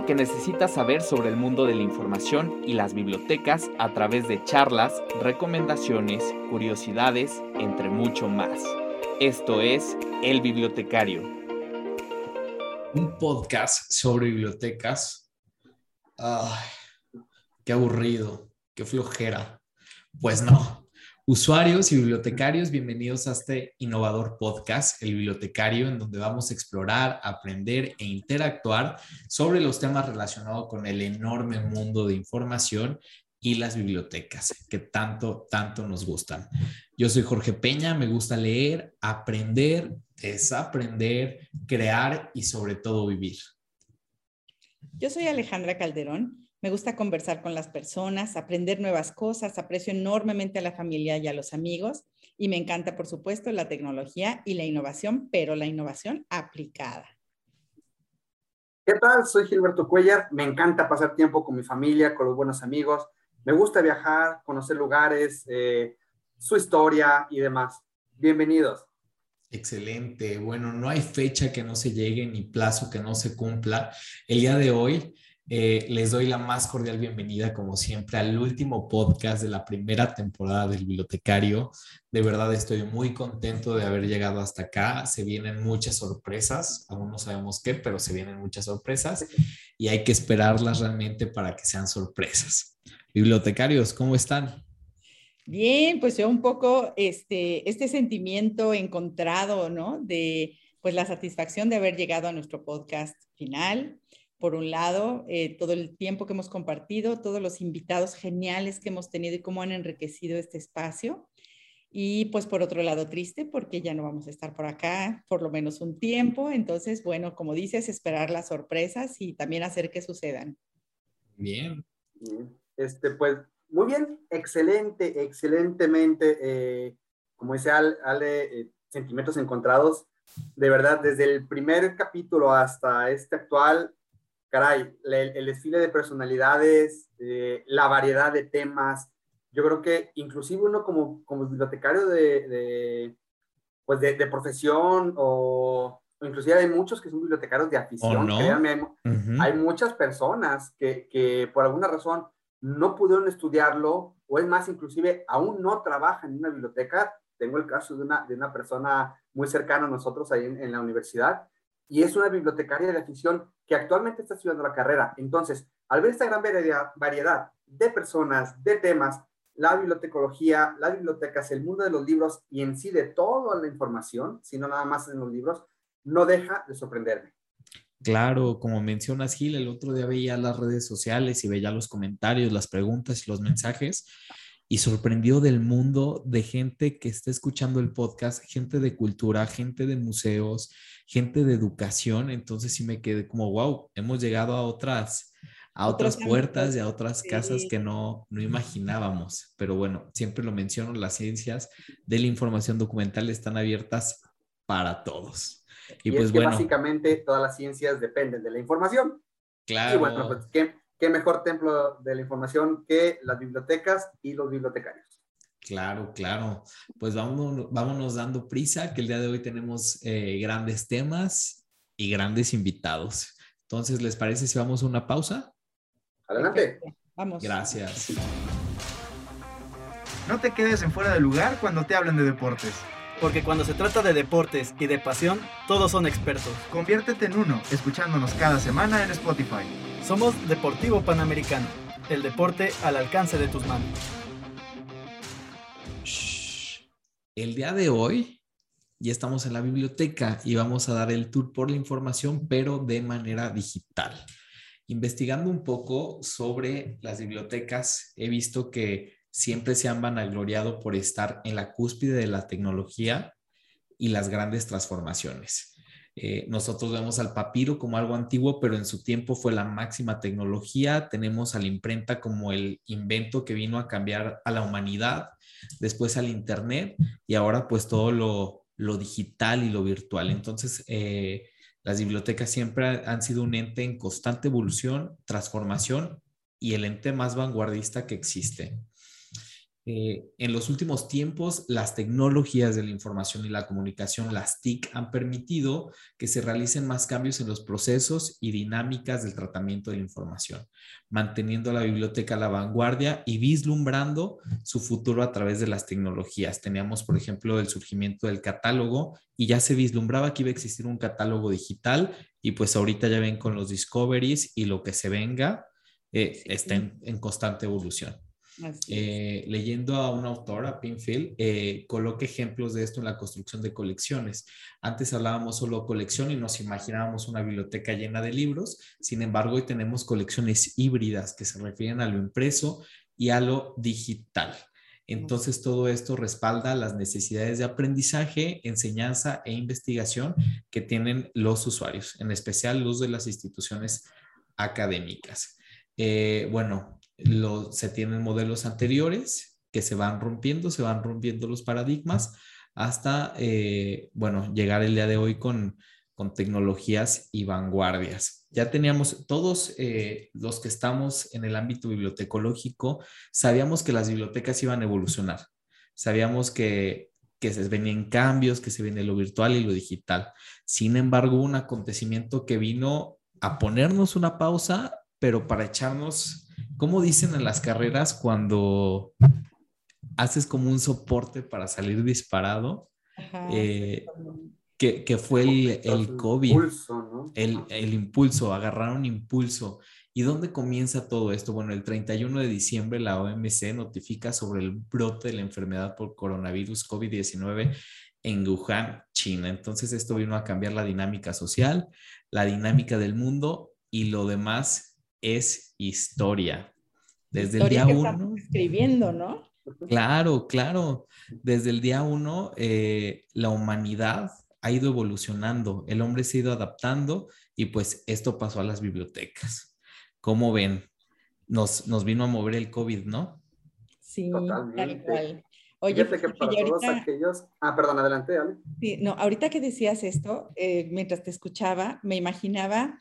Lo que necesitas saber sobre el mundo de la información y las bibliotecas a través de charlas, recomendaciones, curiosidades, entre mucho más. Esto es El Bibliotecario. Un podcast sobre bibliotecas. Ay, qué aburrido, qué flojera. Pues no, Usuarios y bibliotecarios, bienvenidos a este innovador podcast, El Bibliotecario, en donde vamos a explorar, aprender e interactuar sobre los temas relacionados con el enorme mundo de información y las bibliotecas que tanto, tanto nos gustan. Yo soy Jorge Peña, me gusta leer, aprender, desaprender, crear y sobre todo vivir. Yo soy Alejandra Calderón me gusta conversar con las personas, aprender nuevas cosas, aprecio enormemente a la familia y a los amigos y me encanta, por supuesto, la tecnología y la innovación, pero la innovación aplicada. ¿Qué tal? Soy Gilberto Cuellar. Me encanta pasar tiempo con mi familia, con los buenos amigos. Me gusta viajar, conocer lugares, eh, su historia y demás. Bienvenidos. Excelente. Bueno, no hay fecha que no se llegue ni plazo que no se cumpla. El día de hoy eh, les doy la más cordial bienvenida, como siempre, al último podcast de la primera temporada del Bibliotecario. De verdad estoy muy contento de haber llegado hasta acá. Se vienen muchas sorpresas, aún no sabemos qué, pero se vienen muchas sorpresas y hay que esperarlas realmente para que sean sorpresas. Bibliotecarios, ¿cómo están? Bien, pues yo un poco este, este sentimiento encontrado, ¿no? De pues la satisfacción de haber llegado a nuestro podcast final por un lado, eh, todo el tiempo que hemos compartido, todos los invitados geniales que hemos tenido y cómo han enriquecido este espacio. Y pues por otro lado, triste porque ya no vamos a estar por acá por lo menos un tiempo. Entonces, bueno, como dices, esperar las sorpresas y también hacer que sucedan. Bien. Este, pues, muy bien, excelente, excelentemente. Eh, como dice Ale, eh, sentimientos encontrados. De verdad, desde el primer capítulo hasta este actual, caray, el, desfile de personalidades, eh, la variedad de temas, yo creo que inclusive uno como, como bibliotecario de, pues de, profesión o, inclusive hay muchos que son bibliotecarios de afición, créanme, hay, muchas personas que, que, por alguna razón no pudieron estudiarlo o es más, inclusive aún no trabajan en una biblioteca. Tengo el caso de una, de una persona muy cercana a nosotros ahí en, en la universidad y es una bibliotecaria de afición que actualmente está estudiando la carrera. Entonces, al ver esta gran variedad de personas, de temas, la bibliotecología, las bibliotecas, el mundo de los libros y en sí de toda la información, sino nada más en los libros, no deja de sorprenderme. Claro, como mencionas Gil, el otro día veía las redes sociales y veía los comentarios, las preguntas y los mensajes y sorprendió del mundo de gente que está escuchando el podcast, gente de cultura, gente de museos, gente de educación. Entonces sí me quedé como, wow, hemos llegado a otras, a otras puertas y a otras casas que no, no imaginábamos. Pero bueno, siempre lo menciono, las ciencias de la información documental están abiertas para todos. Y, pues bueno. Básicamente todas las ciencias dependen de la información. Claro. Y bueno, pues ¿qué, qué mejor templo de la información que las bibliotecas y los bibliotecarios. Claro, claro. Pues vámonos, vámonos dando prisa, que el día de hoy tenemos eh, grandes temas y grandes invitados. Entonces, ¿les parece si vamos a una pausa? Adelante. Vamos. Gracias. No te quedes en fuera de lugar cuando te hablen de deportes. Porque cuando se trata de deportes y de pasión, todos son expertos. Conviértete en uno, escuchándonos cada semana en Spotify. Somos Deportivo Panamericano, el deporte al alcance de tus manos. El día de hoy ya estamos en la biblioteca y vamos a dar el tour por la información, pero de manera digital. Investigando un poco sobre las bibliotecas, he visto que siempre se han vanagloriado por estar en la cúspide de la tecnología y las grandes transformaciones. Eh, nosotros vemos al papiro como algo antiguo, pero en su tiempo fue la máxima tecnología. Tenemos a la imprenta como el invento que vino a cambiar a la humanidad, después al Internet y ahora pues todo lo, digital y lo virtual. Entonces, eh, las bibliotecas siempre han sido un ente en constante evolución, transformación y el ente más vanguardista que existe. Eh, en los últimos tiempos, las tecnologías de la información y la comunicación, las TIC, han permitido que se realicen más cambios en los procesos y dinámicas del tratamiento de la información, manteniendo a la biblioteca a la vanguardia y vislumbrando su futuro a través de las tecnologías. Teníamos, por ejemplo, el surgimiento del catálogo y ya se vislumbraba que iba a existir un catálogo digital y pues ahorita ya ven con los discoveries y lo que se venga, eh, está en constante evolución. Eh, leyendo a una autora, Pinfield, eh, coloca ejemplos de esto en la construcción de colecciones. Antes hablábamos solo colección y nos imaginábamos una biblioteca llena de libros. Sin embargo, hoy tenemos colecciones híbridas que se refieren a lo impreso y a lo digital. Entonces, todo esto respalda las necesidades de aprendizaje, enseñanza e investigación que tienen los usuarios, en especial los de las instituciones académicas. Eh, bueno, se tienen modelos anteriores que se van rompiendo, se van rompiendo los paradigmas hasta, eh, bueno, llegar el día de hoy con, con tecnologías y vanguardias. Ya teníamos todos eh, los que estamos en el ámbito bibliotecológico, sabíamos que las bibliotecas iban a evolucionar, sabíamos que, que se venían cambios, que se viene lo virtual y lo digital. Sin embargo, un acontecimiento que vino a ponernos una pausa, pero para echarnos ¿Cómo dicen en las carreras cuando haces como un soporte para salir disparado? Eh, que, fue el, el COVID. Impulso, el, el, impulso, agarraron impulso. ¿Y dónde comienza todo esto? Bueno, el 31 de diciembre la OMC notifica sobre el brote de la enfermedad por coronavirus COVID-19 en Wuhan, China. Entonces esto vino a cambiar la dinámica social, la dinámica del mundo y lo demás es historia. Desde el día uno. Escribiendo, ¿no? Claro, claro. Desde el día uno, eh, la humanidad ha ido evolucionando, el hombre se ha ido adaptando y pues esto pasó a las bibliotecas. ¿Cómo ven? Nos, nos vino a mover el COVID, ¿no? Sí, tal cual. Oye, que para todos aquellos... Ah, perdón, adelante, Ale. Sí, no, ahorita que decías esto, eh, mientras te escuchaba, me imaginaba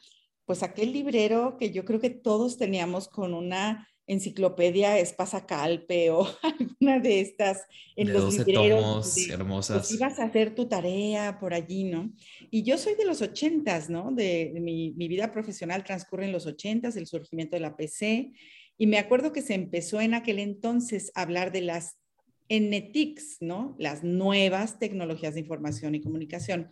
pues aquel librero que yo creo que todos teníamos con una enciclopedia Espasa-Calpe o alguna de estas en de los libreros pues, hermosas. ibas a hacer tu tarea por allí, ¿no? Y yo soy de los ochentas, ¿no? De, mi, mi, vida profesional transcurre en los ochentas, el surgimiento de la PC, y me acuerdo que se empezó en aquel entonces a hablar de las NETICs, ¿no? Las nuevas tecnologías de información y comunicación.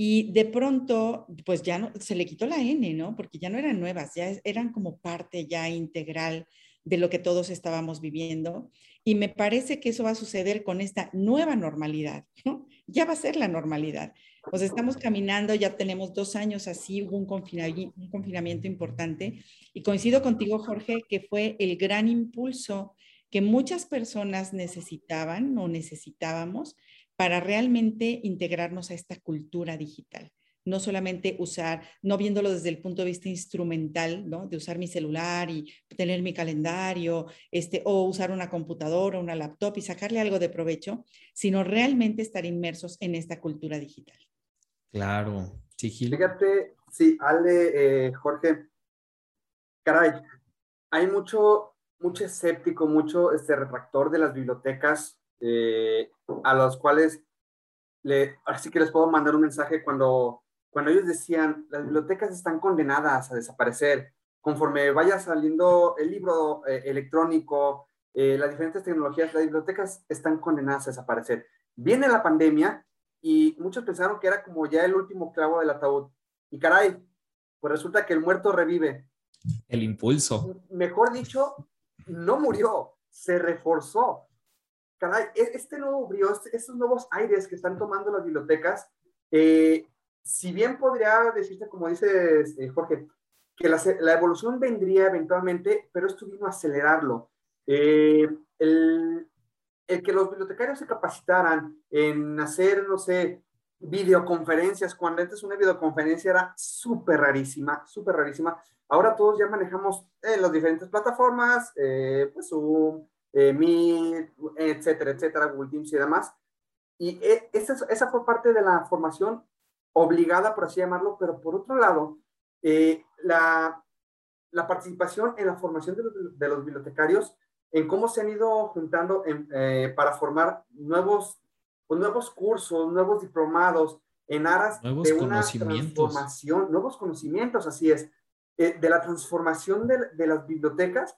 Y de pronto, pues ya no, se le quitó la N, ¿no? Porque ya no eran nuevas, ya eran como parte ya integral de lo que todos estábamos viviendo. Y me parece que eso va a suceder con esta nueva normalidad, ¿no? Ya va a ser la normalidad. Pues estamos caminando, ya tenemos dos años así, hubo un confinamiento, importante. Y coincido contigo, Jorge, que fue el gran impulso que muchas personas necesitaban o necesitábamos para realmente integrarnos a esta cultura digital. No solamente usar, no viéndolo desde el punto de vista instrumental, ¿no? De usar mi celular y tener mi calendario, este, o usar una computadora, una laptop y sacarle algo de provecho, sino realmente estar inmersos en esta cultura digital. Claro, sí, Fíjate, sí, Ale, eh, Jorge, caray, hay mucho, mucho escéptico, mucho este retractor de las bibliotecas eh, a los cuales le, así que les puedo mandar un mensaje cuando, cuando ellos decían, las bibliotecas están condenadas a desaparecer, conforme vaya saliendo el libro eh, electrónico, eh, las diferentes tecnologías, las bibliotecas están condenadas a desaparecer. Viene la pandemia y muchos pensaron que era como ya el último clavo del ataúd. Y caray, pues resulta que el muerto revive. El impulso. Mejor dicho, no murió, se reforzó caray, e-, este nuevo brío, este, estos nuevos aires que están tomando las bibliotecas, eh, si bien podría decirse, como dice eh, Jorge, que la, la, evolución vendría eventualmente, pero esto vino a acelerarlo. Eh, el, el, que los bibliotecarios se capacitaran en hacer, no sé, videoconferencias, cuando antes una videoconferencia era súper rarísima, súper rarísima. Ahora todos ya manejamos en las diferentes plataformas, eh, pues Zoom, eh, Meet, etcétera, etcétera, Google Teams y demás. Y e, esa, esa fue parte de la formación obligada, por así llamarlo, pero por otro lado, eh, la, la, participación en la formación de los, de los, bibliotecarios, en cómo se han ido juntando en, eh, para formar nuevos, pues, nuevos cursos, nuevos diplomados, en aras nuevos de una transformación, nuevos conocimientos, así es, eh, de la transformación de, de las bibliotecas,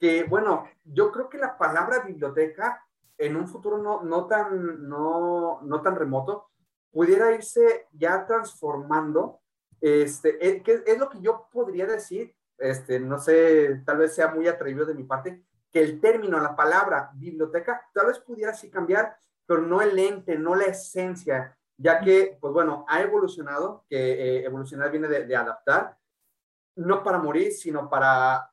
que bueno, yo creo que la palabra biblioteca en un futuro no, no, tan, no, no tan remoto, pudiera irse ya transformando, este, eh, que es lo que yo podría decir, este, no sé, tal vez sea muy atrevido de mi parte, que el término, la palabra biblioteca, tal vez pudiera así cambiar, pero no el ente, no la esencia, ya que, pues bueno, ha evolucionado, que eh, evolucionar viene de, adaptar, no para morir, sino para,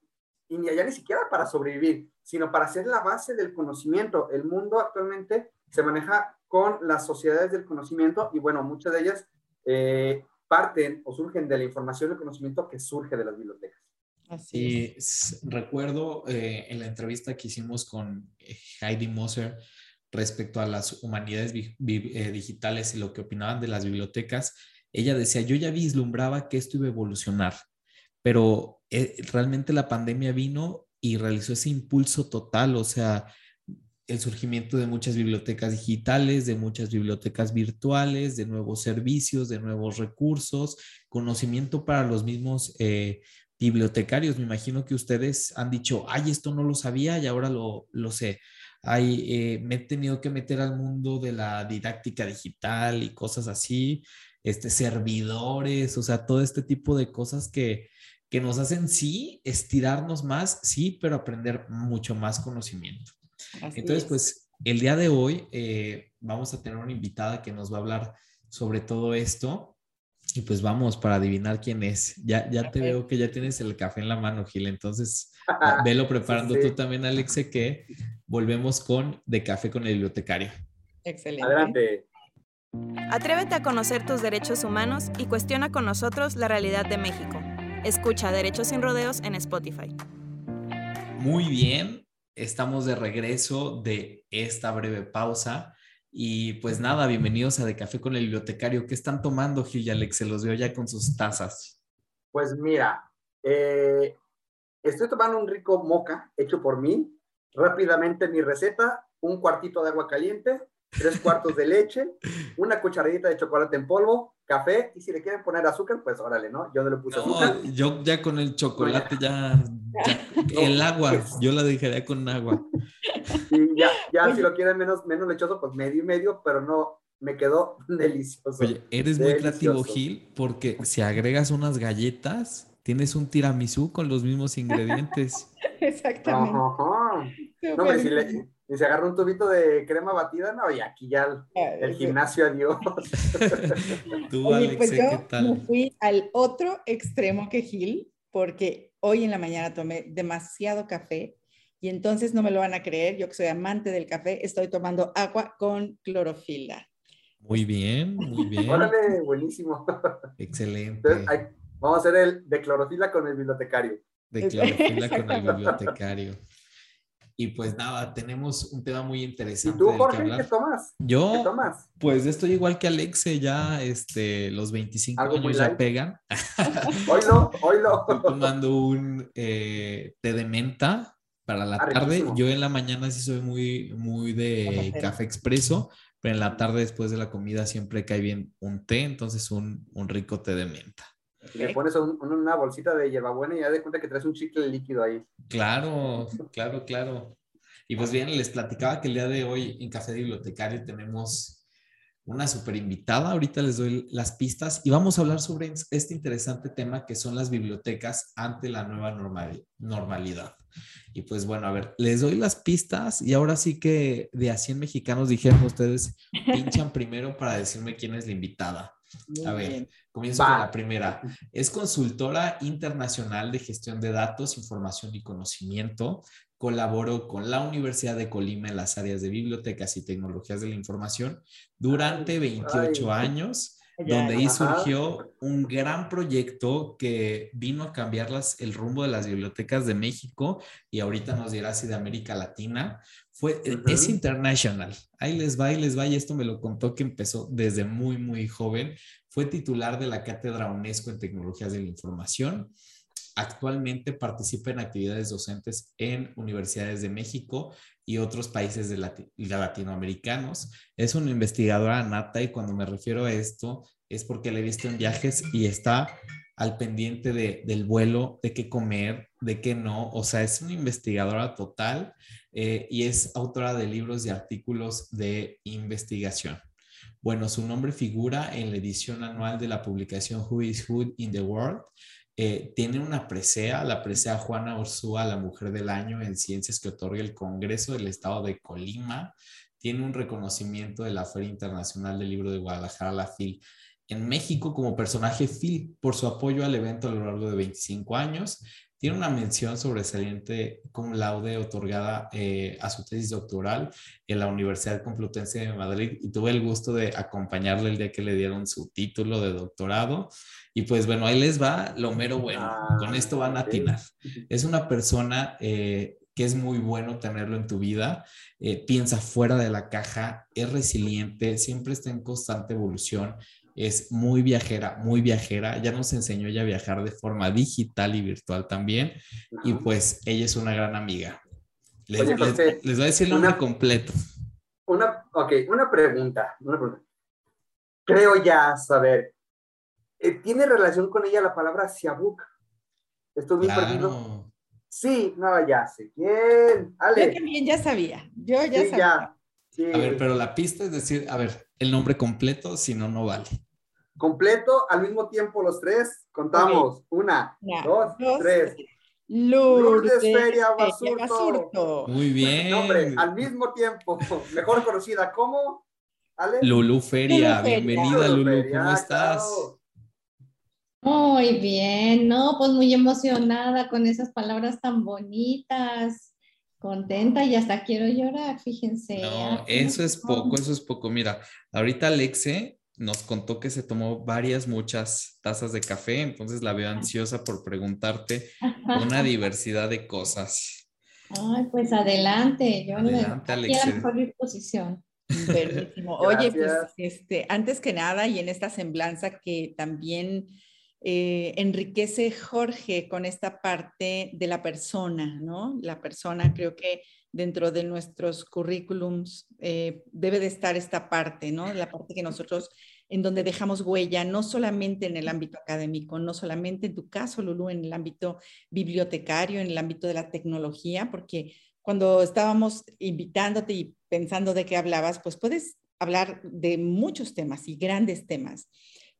y ya ni siquiera para sobrevivir, sino para ser la base del conocimiento. El mundo actualmente se maneja con las sociedades del conocimiento y bueno, muchas de ellas eh, parten o surgen de la información y conocimiento que surge de las bibliotecas. Así es. recuerdo eh, en la entrevista que hicimos con eh, Heidi Moser respecto a las humanidades digitales y lo que opinaban de las bibliotecas, ella decía, yo ya vislumbraba que esto iba a evolucionar, pero eh, realmente la pandemia vino y realizó ese impulso total, o sea, el surgimiento de muchas bibliotecas digitales, de muchas bibliotecas virtuales, de nuevos servicios, de nuevos recursos, conocimiento para los mismos eh, bibliotecarios. Me imagino que ustedes han dicho, ay, esto no lo sabía y ahora lo, lo sé. Ay, eh, me he tenido que meter al mundo de la didáctica digital y cosas así, este, servidores, o sea, todo este tipo de cosas que, que nos hacen, sí, estirarnos más, sí, pero aprender mucho más conocimiento. Así Entonces, es. pues el día de hoy eh, vamos a tener una invitada que nos va a hablar sobre todo esto. Y pues vamos para adivinar quién es. Ya, ya te veo que ya tienes el café en la mano, Gil. Entonces, velo preparando sí. tú también, Alexe, que volvemos con De Café con el Bibliotecario. Excelente. Adelante. Atrévete a conocer tus derechos humanos y cuestiona con nosotros la realidad de México. Escucha Derechos sin Rodeos en Spotify. Muy bien, estamos de regreso de esta breve pausa. Y pues nada, bienvenidos a De Café con el Bibliotecario. ¿Qué están tomando, Gil y Alex? Se los veo ya con sus tazas. Pues mira, eh, estoy tomando un rico moca hecho por mí. Rápidamente mi receta, un cuartito de agua caliente, tres cuartos de leche, una cucharadita de chocolate en polvo, café, y si le quieren poner azúcar, pues órale, ¿no? Yo no le puse no, azúcar. Yo ya con el chocolate ya, ya no, el agua, yo la dejaría con agua. Y ya, ya si lo quieren menos, menos lechoso, pues medio y medio, pero no, me quedó delicioso. Oye, eres delicioso. muy creativo, Gil, porque si agregas unas galletas, tienes un tiramisú con los mismos ingredientes. Exactamente. Ajá. No, hombre, si, le, si se agarra un tubito de crema batida, no, y aquí ya el, el gimnasio, adiós. Tú, Alex, pues yo ¿qué tal? me fui al otro extremo que Gil, porque hoy en la mañana tomé demasiado café y entonces no me lo van a creer, yo que soy amante del café, estoy tomando agua con clorofila. Muy bien, muy bien. Órale, buenísimo. Excelente. Entonces, hay, vamos a hacer el de clorofila con el bibliotecario. De clorofila con el bibliotecario. Y pues nada, tenemos un tema muy interesante. ¿Y tú, Jorge, que qué tomas? Yo, ¿Qué tomas? pues estoy igual que Alexe, ya este, los 25 ¿Algo muy años ya light? pegan. Oílo, oílo. Estoy tomando un eh, té de menta para la Ah, tarde. riquísimo. Yo en la mañana sí soy muy, muy de café expreso, pero en la tarde después de la comida siempre cae bien un té, entonces un, un rico té de menta. Le pones un- un- una bolsita de hierbabuena y ya de cuenta que traes un chicle líquido ahí. Claro, claro, claro. Y pues bien, les platicaba que el día de hoy en Café de Bibliotecario tenemos una super invitada. Ahorita les doy las pistas y vamos a hablar sobre este interesante tema que son las bibliotecas ante la nueva normal- normalidad. Y pues bueno, a ver, les doy las pistas y ahora sí que de a 100 mexicanos dijeron ustedes, pinchan primero para decirme quién es la invitada. Muy A ver, bien. Comienzo Va. con la primera. Es consultora internacional de gestión de datos, información y conocimiento. colaboró con la Universidad de Colima en las áreas de bibliotecas y tecnologías de la información durante 28 años donde ahí surgió un gran proyecto que vino a cambiar las, el rumbo de las bibliotecas de México y ahorita nos dirá si de América Latina. Fue, Es international. Ahí les va, ahí les va, y esto me lo contó que empezó desde muy, muy joven. Fue titular de la Cátedra UNESCO en Tecnologías de la Información. Actualmente participa en actividades docentes en universidades de México y otros países de latinoamericanos. Es una investigadora nata y cuando me refiero a esto es porque la he visto en viajes y está al pendiente de, del vuelo, de qué comer, de qué no. O sea, es una investigadora total eh, y es autora de libros y artículos de investigación. Bueno, su nombre figura en la edición anual de la publicación Who is Who in the World eh, tiene una presea, la presea Juana Ursúa, la mujer del año en ciencias que otorga el Congreso del Estado de Colima. Tiene un reconocimiento de la Feria Internacional del Libro de Guadalajara, la FIL, en México como personaje FIL por su apoyo al evento a lo largo de 25 años. Tiene una mención sobresaliente como laude otorgada eh, a su tesis doctoral en la Universidad Complutense de Madrid y tuve el gusto de acompañarle el día que le dieron su título de doctorado. Y pues bueno, ahí les va lo mero bueno. Ah, Con esto van a atinar. Es una persona eh, que es muy bueno tenerlo en tu vida. Eh, piensa fuera de la caja, es resiliente, siempre está en constante evolución. Es muy viajera, muy viajera. Ya nos enseñó ya a viajar de forma digital y virtual también. Y pues ella es una gran amiga. Les, voy a decir el nombre completo. Una, ok, una pregunta, una pregunta. Creo ya saber eh, ¿Tiene relación con ella la palabra Siabuk? Estoy muy perdido. Sí, no, ya sé. Bien, Ale. Yo también ya sabía. Yo ya sabía. A ver, pero la pista es decir, a ver, el nombre completo, si no, no vale. Completo, al mismo tiempo los tres. Contamos. Una, dos, tres. Lourdes, Feria Basurto. Muy bien. Nombre, al mismo tiempo. Mejor conocida como. Ale. Lulu Feria. Bienvenida, Lulu. ¿Cómo estás? Muy bien, no, pues muy emocionada con esas palabras tan bonitas, contenta y hasta quiero llorar, fíjense. No, eso es poco, eso es poco. Mira, ahorita Alexe nos contó que se tomó varias, muchas tazas de café, entonces la veo ansiosa por preguntarte una diversidad de cosas. Ay, pues adelante, yo adelante, le, a la mejor disposición. Oye, pues este, antes que nada, y en esta semblanza que también eh, enriquece Jorge con esta parte de la persona, ¿no? La persona creo que dentro de nuestros currículums eh, debe de estar esta parte, ¿no? La parte que nosotros, en donde dejamos huella, no solamente en el ámbito académico, no solamente en tu caso, Lulu, en el ámbito bibliotecario, en el ámbito de la tecnología, porque cuando estábamos invitándote y pensando de qué hablabas, pues puedes hablar de muchos temas y grandes temas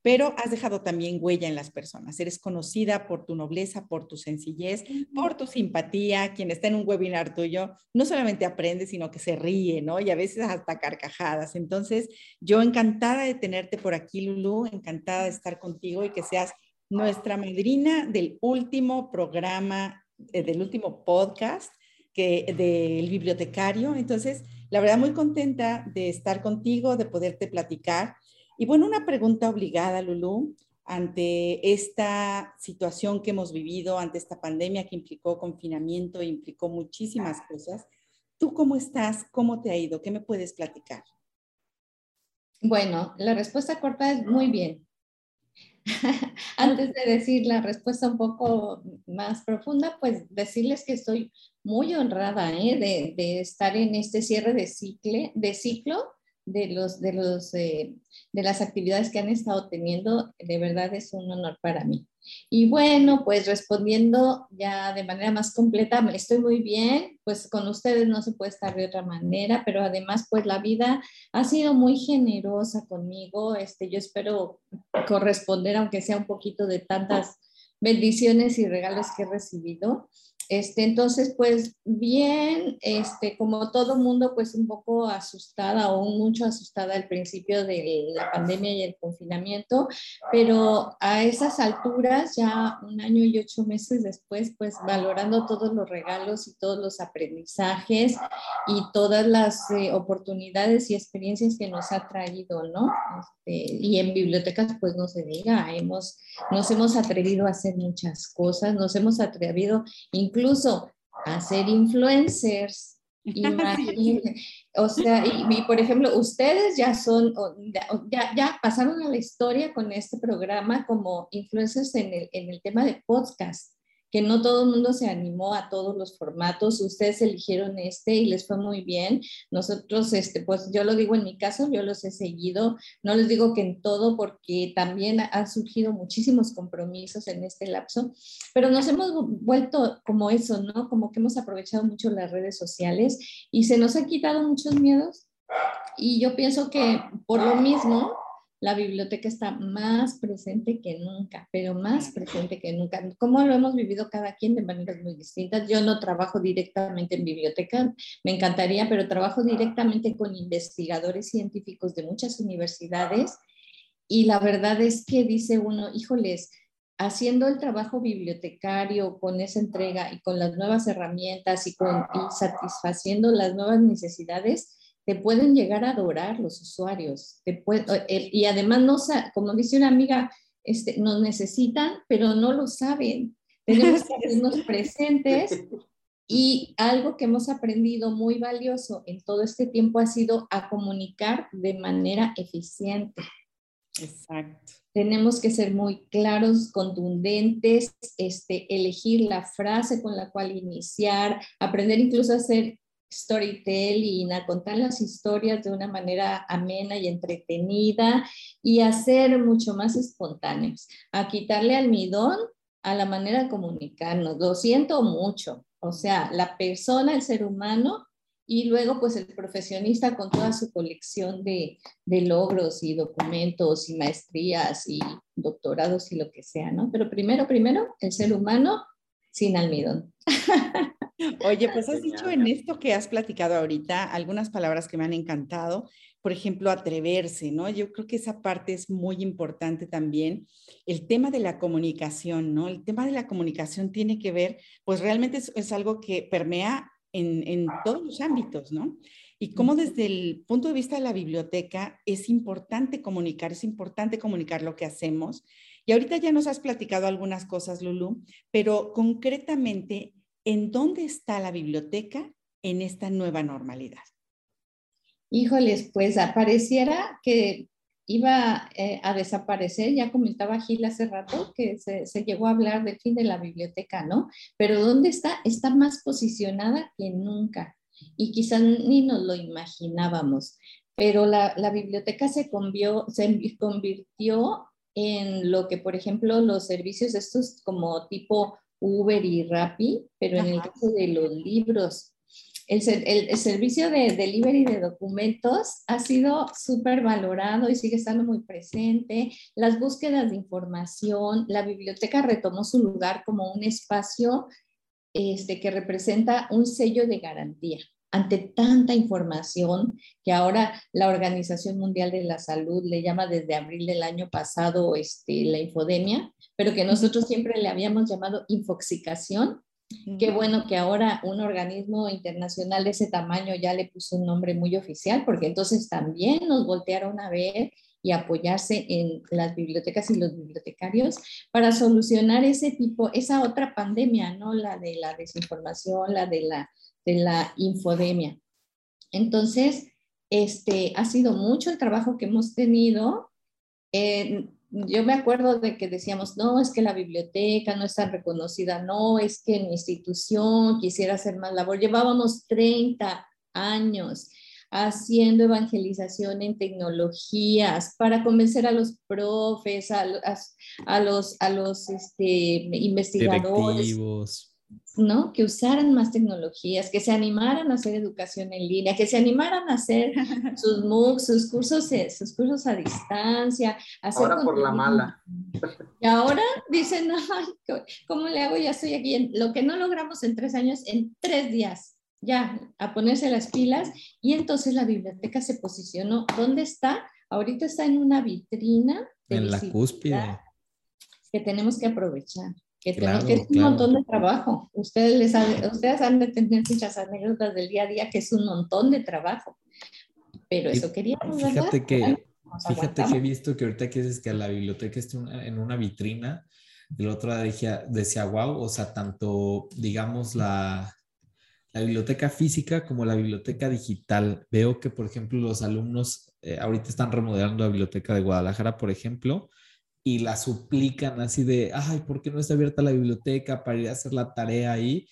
pero has dejado también huella en las personas. Eres conocida por tu nobleza, por tu sencillez, por tu simpatía. Quien está en un webinar tuyo no solamente aprende, sino que se ríe, ¿no? Y a veces hasta carcajadas. Entonces, yo encantada de tenerte por aquí, Lulu, encantada de estar contigo y que seas nuestra madrina del último programa, eh, del último podcast que, del bibliotecario. Entonces, la verdad, muy contenta de estar contigo, de poderte platicar y bueno, una pregunta obligada, Lulú, ante esta situación que hemos vivido, ante esta pandemia que implicó confinamiento, implicó muchísimas cosas. ¿Tú cómo estás? ¿Cómo te ha ido? ¿Qué me puedes platicar? Bueno, la respuesta corta es muy bien. Antes de decir la respuesta un poco más profunda, pues decirles que estoy muy honrada ¿eh? de, estar en este cierre de ciclo de, los, de, los, eh, de las actividades que han estado teniendo, de verdad es un honor para mí. Y bueno, pues respondiendo ya de manera más completa, estoy muy bien, pues con ustedes no se puede estar de otra manera, pero además pues la vida ha sido muy generosa conmigo, este, yo espero corresponder, aunque sea un poquito de tantas bendiciones y regalos que he recibido. Este, entonces, pues bien, este, como todo mundo, pues un poco asustada o mucho asustada al principio de la pandemia y el confinamiento, pero a esas alturas, ya un año y ocho meses después, pues valorando todos los regalos y todos los aprendizajes y todas las eh, oportunidades y experiencias que nos ha traído, ¿no? Este, y en bibliotecas, pues no se diga, hemos, nos hemos atrevido a hacer muchas cosas, nos hemos atrevido incluso a ser influencers. o sea, y, por ejemplo, ustedes ya son, ya, ya, pasaron a la historia con este programa como influencers en el, en el tema de podcast que no todo el mundo se animó a todos los formatos, ustedes eligieron este y les fue muy bien. Nosotros, este, pues yo lo digo en mi caso, yo los he seguido, no les digo que en todo porque también han surgido muchísimos compromisos en este lapso, pero nos hemos vuelto como eso, ¿no? Como que hemos aprovechado mucho las redes sociales y se nos han quitado muchos miedos. Y yo pienso que por lo mismo, la biblioteca está más presente que nunca, pero más presente que nunca. ¿Cómo lo hemos vivido cada quien de maneras muy distintas? Yo no trabajo directamente en biblioteca, me encantaría, pero trabajo directamente con investigadores científicos de muchas universidades y la verdad es que dice uno, híjoles, haciendo el trabajo bibliotecario con esa entrega y con las nuevas herramientas y, con, y satisfaciendo las nuevas necesidades, te pueden llegar a adorar los usuarios. Te y además, no, como dice una amiga, este, nos necesitan, pero no lo saben. Tenemos que hacernos presentes y algo que hemos aprendido muy valioso en todo este tiempo ha sido a comunicar de manera eficiente. Exacto. Tenemos que ser muy claros, contundentes, este, elegir la frase con la cual iniciar, aprender incluso a hacer storytelling, a contar las historias de una manera amena y entretenida y a ser mucho más espontáneos, a quitarle almidón a la manera de comunicarnos. Lo siento mucho. O sea, la persona, el ser humano y luego pues el profesionista con toda su colección de, de, logros y documentos y maestrías y doctorados y lo que sea, ¿no? Pero primero, primero, el ser humano sin almidón. Oye, pues has dicho en esto que has platicado ahorita algunas palabras que me han encantado. Por ejemplo, atreverse, ¿no? Yo creo que esa parte es muy importante también. El tema de la comunicación, ¿no? El tema de la comunicación tiene que ver, pues realmente es, algo que permea en, en, todos los ámbitos, ¿no? Y cómo desde el punto de vista de la biblioteca es importante comunicar, es importante comunicar lo que hacemos. Y ahorita ya nos has platicado algunas cosas, Lulu, pero concretamente, ¿en dónde está la biblioteca en esta nueva normalidad? Híjoles, pues pareciera que iba eh, a desaparecer, ya comentaba Gil hace rato que se, llegó a hablar del fin de la biblioteca, ¿no? Pero ¿dónde está? Está más posicionada que nunca y quizás ni nos lo imaginábamos, pero la, biblioteca se, se convirtió en lo que, por ejemplo, los servicios estos como tipo Uber y Rappi, pero en el caso de los libros. El, el, servicio de delivery de documentos ha sido súper valorado y sigue estando muy presente. Las búsquedas de información, la biblioteca retomó su lugar como un espacio este, que representa un sello de garantía ante tanta información que ahora la Organización Mundial de la Salud le llama desde abril del año pasado este, la infodemia, pero que nosotros siempre le habíamos llamado infoxicación. Qué bueno que ahora un organismo internacional de ese tamaño ya le puso un nombre muy oficial, porque entonces también nos voltearon a ver y apoyarse en las bibliotecas y los bibliotecarios para solucionar ese tipo, esa otra pandemia, ¿no? La de la desinformación, la de la de la infodemia. Entonces, este, ha sido mucho el trabajo que hemos tenido. yo me acuerdo de que decíamos, no, es que la biblioteca no está reconocida, no, es que mi institución quisiera hacer más labor. Llevábamos 30 años haciendo evangelización en tecnologías para convencer a los profes, a, los, a los este, investigadores ¿no? Que usaran más tecnologías, que se animaran a hacer educación en línea, que se animaran a hacer sus MOOCs, sus cursos, eh, sus cursos a distancia. ahora por la mala. Y ahora dicen, ¿cómo le hago? Ya estoy aquí. lo que no logramos en tres años, en tres días, ya, a ponerse las pilas. Y entonces la biblioteca se posicionó. ¿Dónde está? Ahorita está en una vitrina. en la cúspide. Que tenemos que aprovechar que, es un montón de trabajo. Ustedes, les han, ustedes han de tener muchas anécdotas del día a día que es un montón de trabajo. Pero eso queríamos. Fíjate que, fíjate que he visto que ahorita que dices que la biblioteca está en una vitrina, el otro decía, decía, wow, o sea, tanto, digamos, la, la biblioteca física como la biblioteca digital. Veo que, por ejemplo, los alumnos eh, ahorita están remodelando la biblioteca de Guadalajara, por ejemplo, y la suplican así de, ay, ¿por qué no está abierta la biblioteca para ir a hacer la tarea ahí?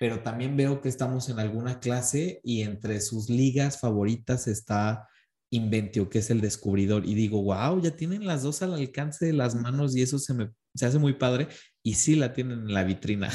Pero también veo que estamos en alguna clase y entre sus ligas favoritas está Inventio, que es el descubridor. Y digo, wow, ya tienen las dos al alcance de las manos y eso se me se hace muy padre. Y sí la tienen en la vitrina.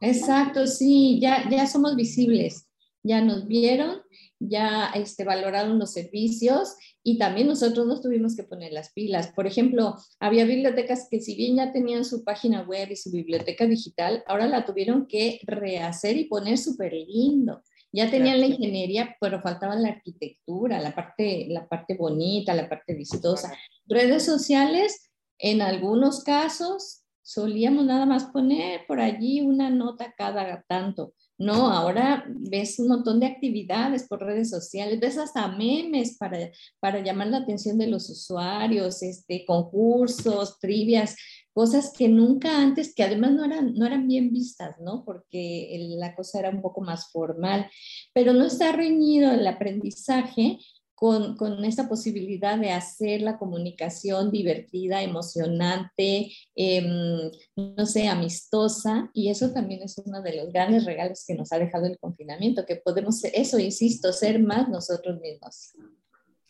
Exacto, sí, ya, ya somos visibles, ya nos vieron ya este, valoraron los servicios y también nosotros nos tuvimos que poner las pilas. Por ejemplo, había bibliotecas que si bien ya tenían su página web y su biblioteca digital, ahora la tuvieron que rehacer y poner súper lindo. Ya tenían la ingeniería, pero faltaba la arquitectura, la parte, la parte bonita, la parte vistosa. Redes sociales, en algunos casos, solíamos nada más poner por allí una nota cada tanto no, ahora ves un montón de actividades por redes sociales, ves hasta memes para, para llamar la atención de los usuarios, este, concursos, trivias, cosas que nunca antes, que además no eran, no eran bien vistas, ¿no? Porque la cosa era un poco más formal, pero no está reñido el aprendizaje con, con, esta posibilidad de hacer la comunicación divertida, emocionante, em, no sé, amistosa. Y eso también es uno de los grandes regalos que nos ha dejado el confinamiento, que podemos, eso, insisto, ser más nosotros mismos.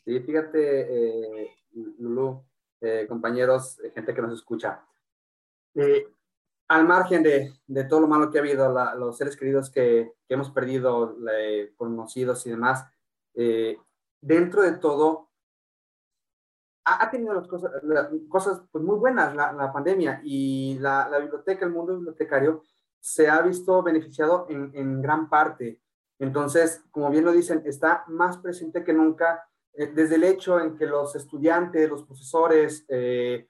Sí, fíjate, eh, Lulu, eh, compañeros, eh, gente que nos escucha. al margen de, de, todo lo malo que ha habido, los seres queridos que, que hemos perdido, conocidos y demás, dentro de todo, ha, tenido las cosas, cosas pues, muy buenas la, pandemia y la, biblioteca, el mundo bibliotecario, se ha visto beneficiado en, en, gran parte. Entonces, como bien lo dicen, está más presente que nunca eh, desde el hecho en que los estudiantes, los profesores, eh,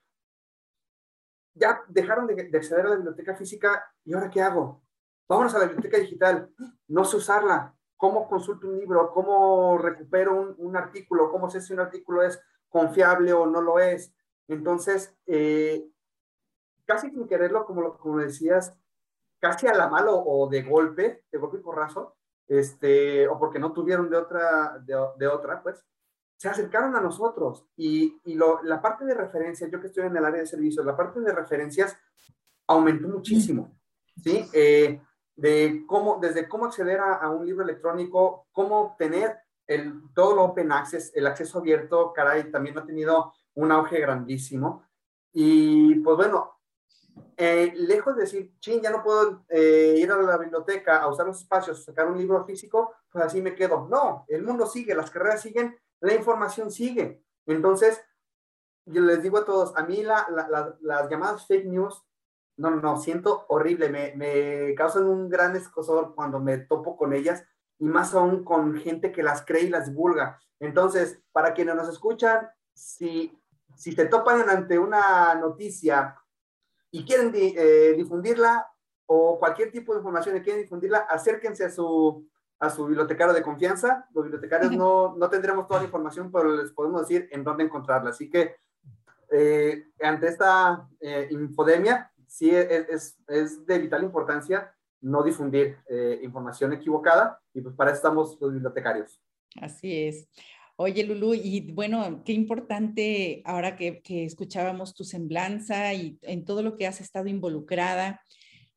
ya dejaron de, de, acceder a la biblioteca física y ahora qué hago? Vámonos a la biblioteca digital. No sé usarla cómo consulto un libro, cómo recupero un, artículo, cómo sé si un artículo es confiable o no lo es. Entonces, eh, casi sin quererlo, como, como decías, casi a la malo o de golpe, de golpe y porrazo, este, o porque no tuvieron de otra, de, otra, pues, se acercaron a nosotros y, y lo, la parte de referencias, yo que estoy en el área de servicios, la parte de referencias aumentó muchísimo, ¿sí? Eh, de cómo, desde cómo acceder a, un libro electrónico, cómo obtener el, todo el open access, el acceso abierto, caray, también ha tenido un auge grandísimo. Y pues bueno, eh, lejos de decir, ching, ya no puedo eh, ir a la biblioteca a usar los espacios, sacar un libro físico, pues así me quedo. No, el mundo sigue, las carreras siguen, la información sigue. Entonces, yo les digo a todos, a mí las llamadas fake news no, no, siento horrible, me, me causan un gran escosor cuando me topo con ellas y más aún con gente que las cree y las divulga. Entonces, para quienes nos escuchan, si, si te topan ante una noticia y quieren eh, difundirla o cualquier tipo de información y quieren difundirla, acérquense a su, a su bibliotecario de confianza. Los bibliotecarios no, no tendremos toda la información, pero les podemos decir en dónde encontrarla. Así que eh, ante esta eh, infodemia, sí es, es, de vital importancia no difundir eh, información equivocada y pues para eso estamos los bibliotecarios. Así es. Oye, Lulu, y bueno, qué importante ahora que, que, escuchábamos tu semblanza y en todo lo que has estado involucrada.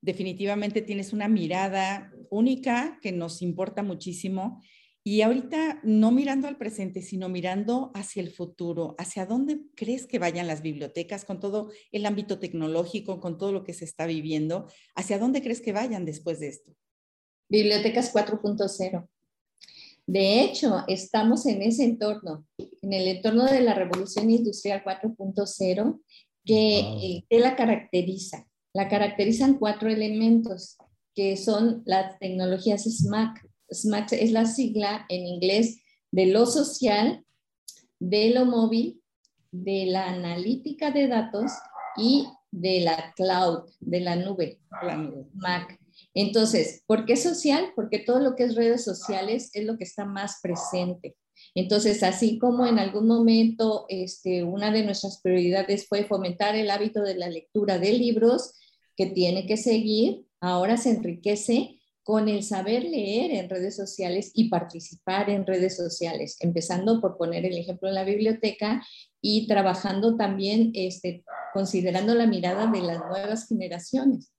Definitivamente tienes una mirada única que nos importa muchísimo Y ahorita no mirando al presente, sino mirando hacia el futuro, hacia dónde crees que vayan las bibliotecas con todo el ámbito tecnológico, con todo lo que se está viviendo, hacia dónde crees que vayan después de esto. Bibliotecas 4.0. De hecho, estamos en ese entorno, en el entorno de la revolución industrial 4.0, que, eh, que la caracteriza. La caracterizan cuatro elementos, que son las tecnologías SMAC, SMART es la sigla en inglés de lo social, de lo móvil, de la analítica de datos y de la cloud, de la nube, la Mac. Entonces, ¿por qué social? Porque todo lo que es redes sociales es lo que está más presente. Entonces, así como en algún momento este, una de nuestras prioridades fue fomentar el hábito de la lectura de libros, que tiene que seguir, ahora se enriquece con el saber leer en redes sociales y participar en redes sociales, empezando por poner el ejemplo en la biblioteca y trabajando también, este, considerando la mirada de las nuevas generaciones.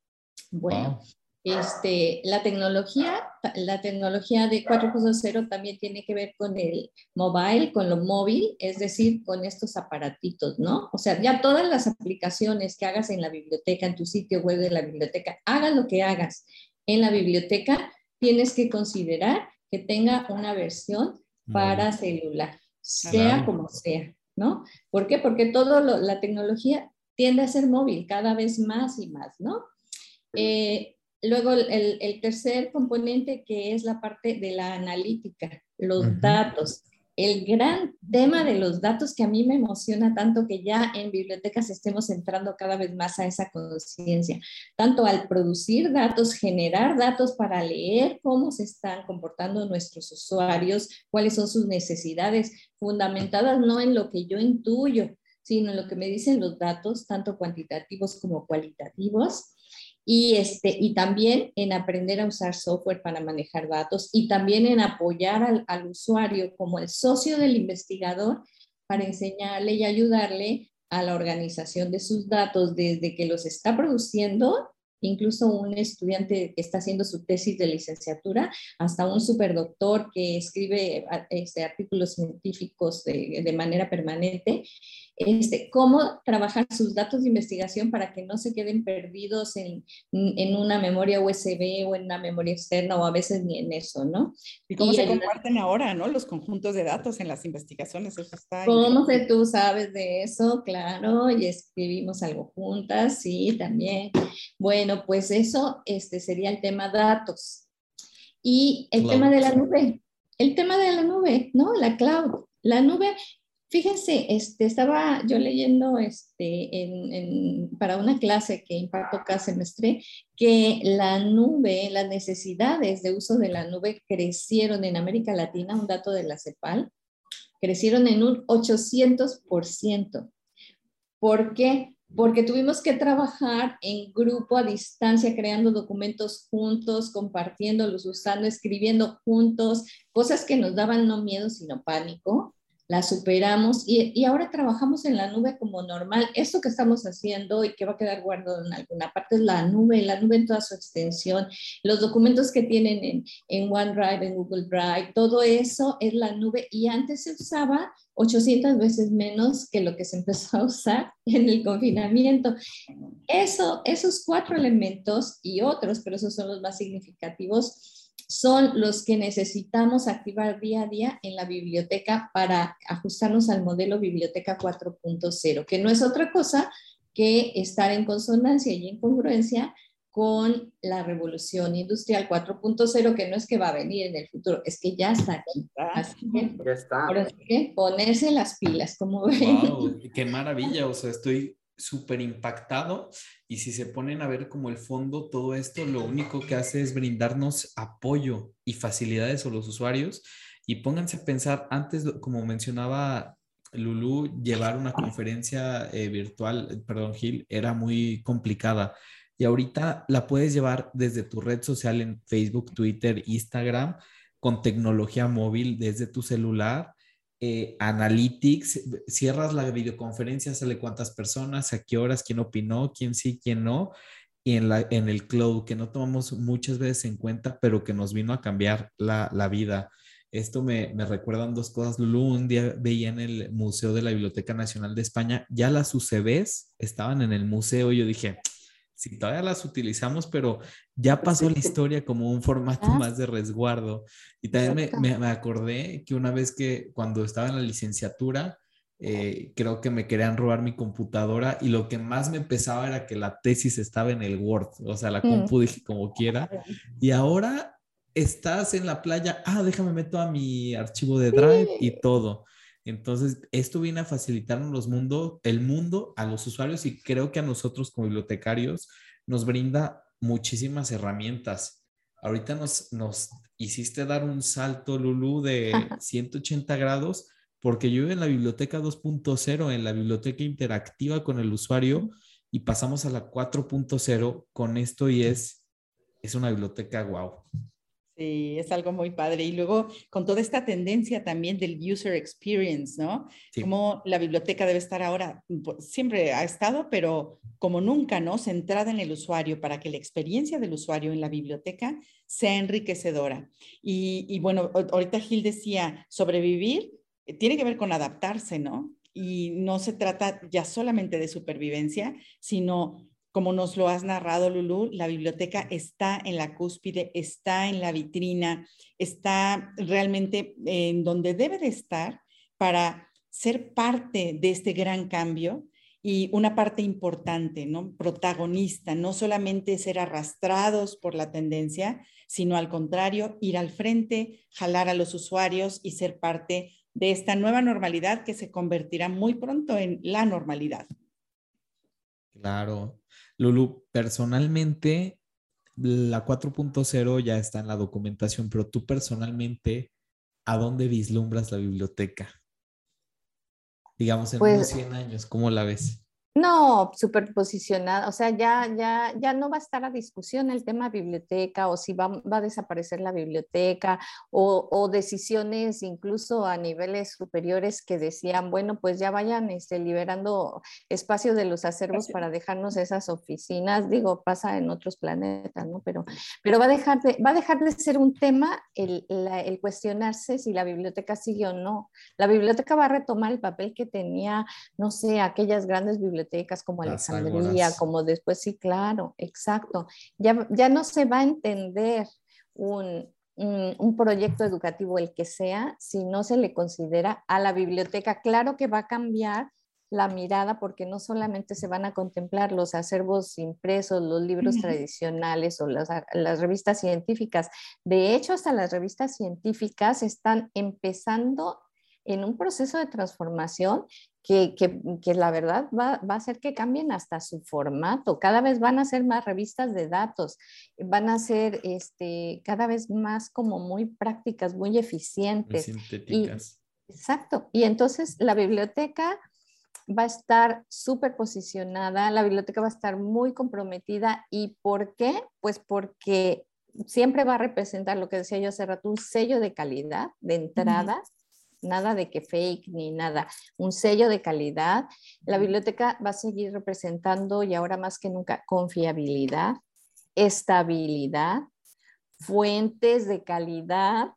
Bueno, este, la tecnología, la tecnología de 4.0 también tiene que ver con el mobile, con lo móvil, es decir, con estos aparatitos, ¿no? O sea, ya todas las aplicaciones que hagas en la biblioteca, en tu sitio web de la biblioteca, hagas lo que hagas en la biblioteca, tienes que considerar que tenga una versión para celular, sea como sea, ¿no? ¿Por qué? Porque toda la tecnología tiende a ser móvil cada vez más y más, ¿no? Eh, luego, el, el, tercer componente que es la parte de la analítica, los datos el gran tema de los datos que a mí me emociona tanto que ya en bibliotecas estemos entrando cada vez más a esa conciencia, tanto al producir datos, generar datos para leer cómo se están comportando nuestros usuarios, cuáles son sus necesidades, fundamentadas no en lo que yo intuyo, sino en lo que me dicen los datos, tanto cuantitativos como cualitativos y, este, y también en aprender a usar software para manejar datos y también en apoyar al, usuario como el socio del investigador para enseñarle y ayudarle a la organización de sus datos desde que los está produciendo incluso un estudiante que está haciendo su tesis de licenciatura, hasta un superdoctor que escribe este, artículos científicos de, de, manera permanente, este, cómo trabajar sus datos de investigación para que no se queden perdidos en, en, una memoria USB o en una memoria externa o a veces ni en eso, ¿no? ¿Y cómo se comparten ahora, ¿no? Los conjuntos de datos en las investigaciones. Eso está ¿Cómo que tú sabes de eso? Claro, y escribimos algo juntas, sí, también. Bueno, pues eso este, sería el tema datos. Y el tema de la nube, el tema de la nube, ¿no? La cloud. La nube Fíjense, este, estaba yo leyendo este, para una clase que imparto cada semestre que la nube, las necesidades de uso de la nube crecieron en América Latina, un dato de la CEPAL, crecieron en un 800%. ¿Por qué? Porque tuvimos que trabajar en grupo a distancia, creando documentos juntos, compartiéndolos, usando, escribiendo juntos, cosas que nos daban no miedo, sino pánico la superamos y, y, ahora trabajamos en la nube como normal. Esto que estamos haciendo y que va a quedar guardado en alguna parte es la nube, la nube en toda su extensión, los documentos que tienen en, en OneDrive, en Google Drive, todo eso es la nube y antes se usaba 800 veces menos que lo que se empezó a usar en el confinamiento. Eso, esos cuatro elementos y otros, pero esos son los más significativos, son los que necesitamos activar día a día en la biblioteca para ajustarnos al modelo biblioteca 4.0, que no es otra cosa que estar en consonancia y en congruencia con la revolución industrial 4.0, que no es que va a venir en el futuro, es que ya está aquí. Así que, ya está. Ahora que ponerse las pilas, como ven. Wow, qué maravilla, o sea, estoy súper impactado y si se ponen a ver como el fondo, todo esto lo único que hace es brindarnos apoyo y facilidades a los usuarios. Y pónganse a pensar antes, como mencionaba Lulu, llevar una conferencia eh, virtual, perdón Gil, era muy complicada. Y ahorita la puedes llevar desde tu red social en Facebook, Twitter, Instagram con tecnología móvil desde tu celular eh, analytics, cierras la videoconferencia, sale cuántas personas, a qué horas, quién opinó, quién sí, quién no, y en, la, en el cloud, que no tomamos muchas veces en cuenta, pero que nos vino a cambiar la, la vida. Esto me, me recuerdan dos cosas. Lulu, un día veía en el Museo de la Biblioteca Nacional de España, ya las UCBs estaban en el museo. Y yo dije, sí, todavía las utilizamos, pero ya pasó la historia como un formato Ah. más de resguardo. Y también me, me- me acordé que una vez que cuando estaba en la licenciatura, eh, creo que me querían robar mi computadora y lo que más me pesaba era que la tesis estaba en el Word, o sea, la Mm. compu dije como quiera. Y ahora estás en la playa, ah, déjame meto a mi archivo de Drive y todo. Entonces, esto viene a facilitarnos los mundo, el mundo a los usuarios y creo que a nosotros como bibliotecarios nos brinda muchísimas herramientas. Ahorita nos, nos hiciste dar un salto, Lulu, de 180 grados, porque yo en la biblioteca 2.0, en la biblioteca interactiva con el usuario, y pasamos a la 4.0 con esto y es, es una biblioteca wow. Sí, es algo muy padre. Y luego con toda esta tendencia también del user experience, ¿no? Sí. Como la biblioteca debe estar ahora, siempre ha estado, pero como nunca, ¿no? Centrada en el usuario para que la experiencia del usuario en la biblioteca sea enriquecedora. Y, y bueno, ahorita Gil decía, sobrevivir eh, tiene que ver con adaptarse, ¿no? Y no se trata ya solamente de supervivencia, sino como nos lo has narrado, Lulu, la biblioteca está en la cúspide, está en la vitrina, está realmente en donde debe de estar para ser parte de este gran cambio y una parte importante, ¿no? Protagonista, no solamente ser arrastrados por la tendencia, sino al contrario, ir al frente, jalar a los usuarios y ser parte de esta nueva normalidad que se convertirá muy pronto en la normalidad. Claro. Lulu, personalmente, la 4.0 ya está en la documentación, pero tú personalmente, ¿a dónde vislumbras la biblioteca? Digamos, en Pues- unos 100 años, ¿cómo la ves? No, superposicionada, o sea, ya, ya, ya no va a estar a discusión el tema biblioteca o si va, va a desaparecer la biblioteca o, o decisiones incluso a niveles superiores que decían, bueno, pues ya vayan este, liberando espacio de los acervos para dejarnos esas oficinas, digo, pasa en otros planetas, ¿no? Pero, pero va, a dejar de, va a dejar de ser un tema el, la- el cuestionarse si la biblioteca sigue o no. La biblioteca va a retomar el papel que tenía no sé, aquellas grandes bibliotecas como Las Alejandría, ágoras. como después, sí, claro, exacto. Ya, ya no se va a entender un, un, un proyecto educativo, el que sea, si no se le considera a la biblioteca. Claro que va a cambiar la mirada porque no solamente se van a contemplar los acervos impresos, los libros tradicionales o las, las revistas científicas. De hecho, hasta las revistas científicas están empezando en un proceso de transformación que, que, que la verdad va, va, a hacer que cambien hasta su formato. Cada vez van a ser más revistas de datos, van a ser este, cada vez más como muy prácticas, muy Muy eficientes. sintéticas. Y, exacto. Y entonces la biblioteca va a estar súper posicionada, la biblioteca va a estar muy comprometida. ¿Y por qué? Pues porque siempre va a representar lo que decía yo hace rato, un sello de calidad de entrada. Uh -huh nada de que fake ni nada, un sello de calidad. La biblioteca va a seguir representando y ahora más que nunca confiabilidad, estabilidad, fuentes de calidad.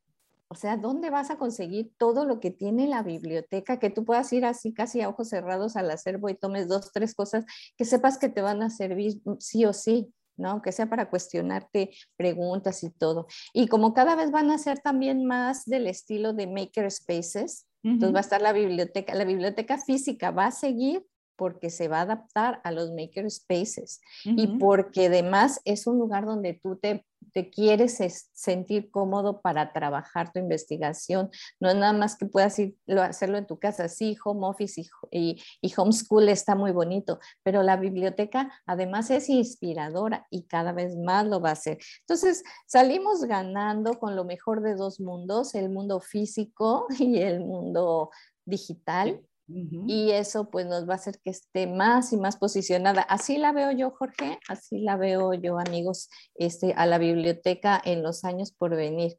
O sea, ¿dónde vas a conseguir todo lo que tiene la biblioteca? Que tú puedas ir así casi a ojos cerrados al acervo y tomes dos, tres cosas que sepas que te van a servir sí o sí. ¿No? Aunque sea para cuestionarte preguntas y todo. Y como cada vez van a ser también más del estilo de maker spaces, uh -huh. entonces va a estar la biblioteca, la biblioteca física va a seguir porque se va a adaptar a los maker spaces uh -huh. y porque además es un lugar donde tú te, te quieres sentir cómodo para trabajar tu investigación. No es nada más que puedas hacerlo en tu casa. Sí, home office y, y, y homeschool está muy bonito, pero la biblioteca además es inspiradora y cada vez más lo va a hacer. Entonces salimos ganando con lo mejor de dos mundos, el mundo físico y el mundo digital. Uh -huh. Y eso pues nos va a hacer que esté más y más posicionada. Así la veo yo, Jorge, así la veo yo, amigos, este, a la biblioteca en los años por venir.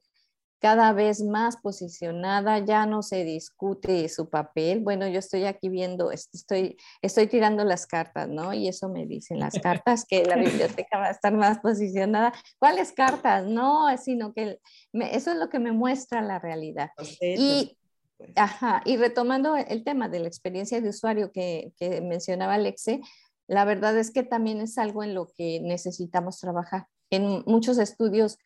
cada vez más posicionada, ya no se discute su papel. Bueno, yo estoy aquí viendo, estoy, estoy tirando las cartas, ¿no? Y eso me dicen las cartas, que la biblioteca va a estar más posicionada. ¿Cuáles cartas? No, sino que eso es lo que me muestra la realidad. Y, pues. ajá, y retomando el tema de la experiencia de usuario que, que mencionaba Alexe, la verdad es que también es algo en lo que necesitamos trabajar. En muchos estudios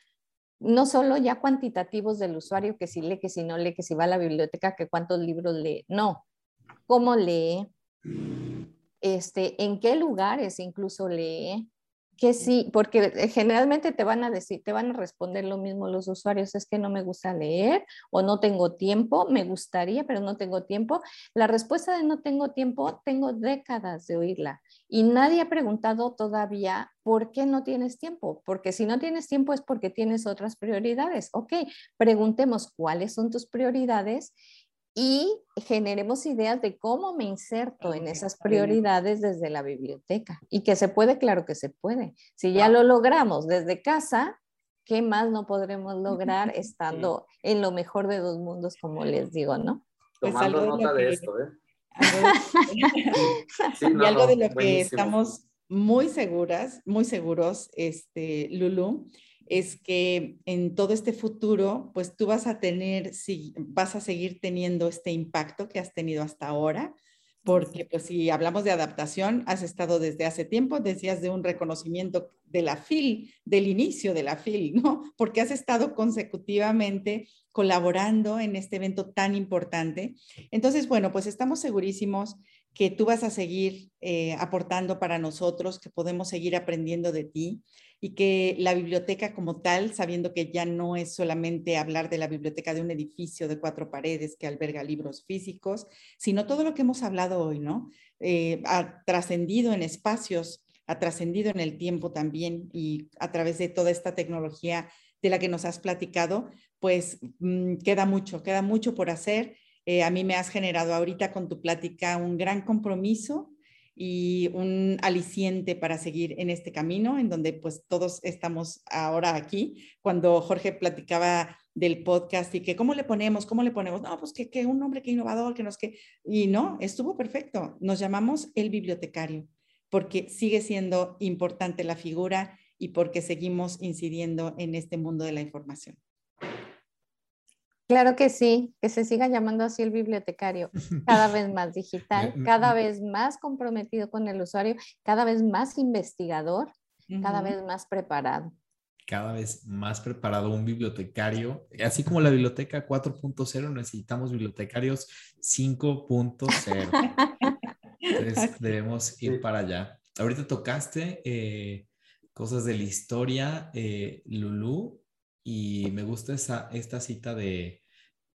no solo ya cuantitativos del usuario, que si lee, que si no lee, que si va a la biblioteca, que cuántos libros lee, no, cómo lee, este, en qué lugares incluso lee, que sí, porque eh, generalmente te van a decir, te van a responder lo mismo los usuarios, es que no me gusta leer o no tengo tiempo, me gustaría, pero no tengo tiempo. La respuesta de no tengo tiempo, tengo décadas de oírla y nadie ha preguntado todavía por qué no tienes tiempo, porque si no tienes tiempo es porque tienes otras prioridades. Ok, preguntemos cuáles son tus prioridades y generemos ideas de cómo me inserto en esas prioridades desde la biblioteca. Y que se puede, claro que se puede. Si ya lo logramos desde casa, ¿qué más no podremos lograr estando en lo mejor de dos mundos, como les digo, no? Pues Tomando nota de, esto, ¿eh? y algo de lo que estamos muy seguras, muy seguros, este, Lulu, es que en todo este futuro, pues tú vas a tener, si vas a seguir teniendo este impacto que has tenido hasta ahora, porque pues si hablamos de adaptación, has estado desde hace tiempo, decías de un reconocimiento de la FIL, del inicio de la FIL, ¿no? Porque has estado consecutivamente colaborando en este evento tan importante. Entonces, bueno, pues estamos segurísimos que tú vas a seguir eh, aportando para nosotros, que podemos seguir aprendiendo de ti y que la biblioteca como tal, sabiendo que ya no es solamente hablar de la biblioteca de un edificio de cuatro paredes que alberga libros físicos, sino todo lo que hemos hablado hoy, ¿no? Eh, ha trascendido en espacios, ha trascendido en el tiempo también y a través de toda esta tecnología de la que nos has platicado, pues mm, queda mucho, queda mucho por hacer. Eh, a mí me has generado ahorita con tu plática un gran compromiso y un aliciente para seguir en este camino, en donde pues todos estamos ahora aquí. Cuando Jorge platicaba del podcast y que cómo le ponemos, cómo le ponemos, no, pues que, que un hombre que innovador, que nos que, y no, estuvo perfecto. Nos llamamos el bibliotecario, porque sigue siendo importante la figura y porque seguimos incidiendo en este mundo de la información. Claro que sí, que se siga llamando así el bibliotecario, cada vez más digital, cada vez más comprometido con el usuario, cada vez más investigador, cada vez más preparado. Cada vez más preparado un bibliotecario, así como la biblioteca 4.0, necesitamos bibliotecarios 5.0. Entonces debemos ir para allá. Ahorita tocaste eh, cosas de la historia, eh, Lulu, y me gusta esa, esta cita de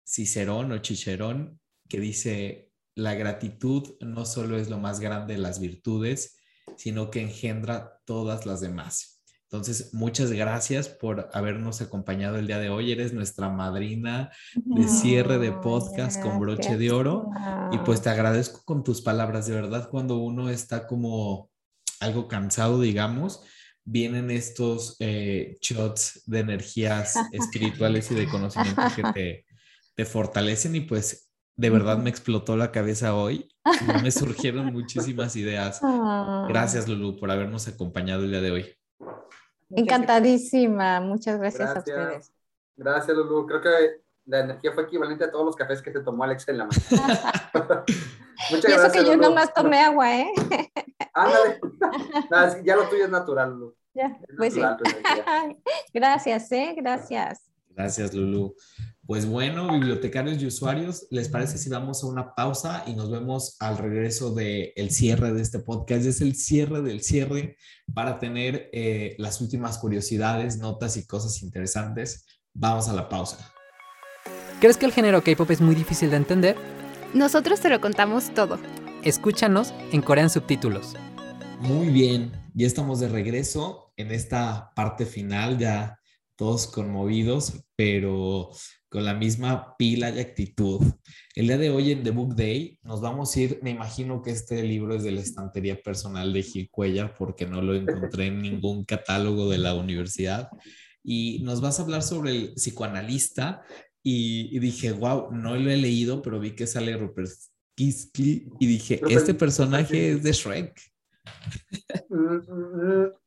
Cicerón o Chicherón que dice, la gratitud no solo es lo más grande de las virtudes, sino que engendra todas las demás. Entonces, muchas gracias por habernos acompañado el día de hoy. Eres nuestra madrina de cierre de podcast con broche de oro. Y pues te agradezco con tus palabras. De verdad, cuando uno está como algo cansado, digamos, vienen estos eh, shots de energías espirituales y de conocimiento que te, te fortalecen y pues de verdad me explotó la cabeza hoy. Me surgieron muchísimas ideas. Ah. Gracias, Lulu, por habernos acompañado el día de hoy. Encantadísima. Muchas gracias, a ustedes. Gracias, Lulu. Creo que la energía fue equivalente a todos los cafés que se tomó Alex en la mañana. Muchas y eso que yo nomás tomé agua, ¿eh? Ándale. ya lo tuyo es natural, Lulu. Ya, pues sí. Gracias, ¿eh? Gracias. Gracias, Lulu. Pues bueno, bibliotecarios y usuarios, ¿les parece si vamos a una pausa y nos vemos al regreso del el cierre de este podcast? Es el cierre del cierre para tener eh, las últimas curiosidades, notas y cosas interesantes. Vamos a la pausa. ¿Crees que el género K-pop es muy difícil de entender? Nosotros te lo contamos todo. Escúchanos en Corean Subtítulos. Muy bien, ya estamos de regreso en esta parte final, ya todos conmovidos, pero con la misma pila y actitud. El día de hoy en The Book Day nos vamos a ir, me imagino que este libro es de la estantería personal de Gil Cuellar porque no lo encontré en ningún catálogo de la universidad. y nos vas a hablar sobre el psicoanalista. Y, dije, wow, no lo he leído, pero vi que sale Rupert Kiski y dije, este personaje es de Shrek.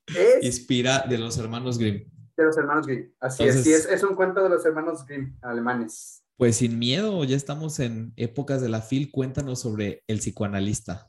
Es Inspira de los hermanos Grimm. De los hermanos Grimm, así es, es, es un cuento de los hermanos Grimm alemanes. Pues sin miedo, ya estamos en épocas de la FIL, cuéntanos sobre el psicoanalista.